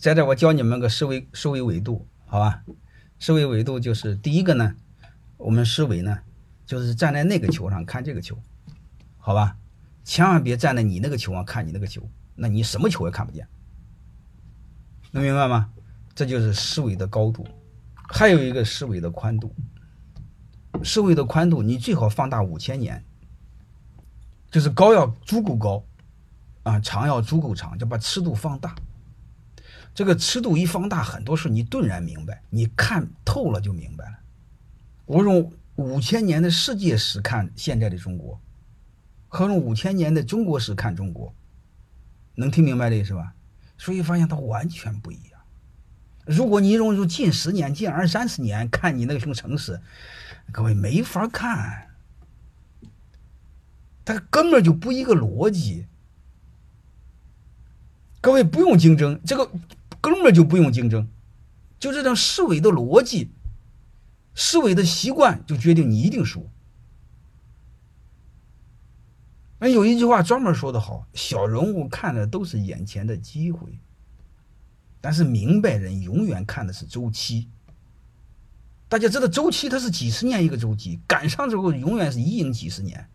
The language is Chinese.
在这我教你们个思维思维维度，好吧？思维维度就是第一个呢，我们思维呢，就是站在那个球上看这个球，好吧？千万别站在你那个球上看你那个球，那你什么球也看不见，能明白吗？这就是思维的高度。还有一个思维的宽度，思维的宽度你最好放大五千年，就是高要足够高，啊，长要足够长，就把尺度放大。这个尺度一放大，很多事你顿然明白，你看透了就明白了。我用五千年的世界史看现在的中国，和用五千年的中国史看中国，能听明白这意思吧？所以发现它完全不一样。如果你用用近十年、近二三十年看你那个熊城市，各位没法看，它根本就不一个逻辑。各位不用竞争，这个根本就不用竞争，就这种思维的逻辑、思维的习惯，就决定你一定输。那有一句话专门说的好：小人物看的都是眼前的机会。但是明白人永远看的是周期，大家知道周期它是几十年一个周期，赶上之后永远是一赢几十年。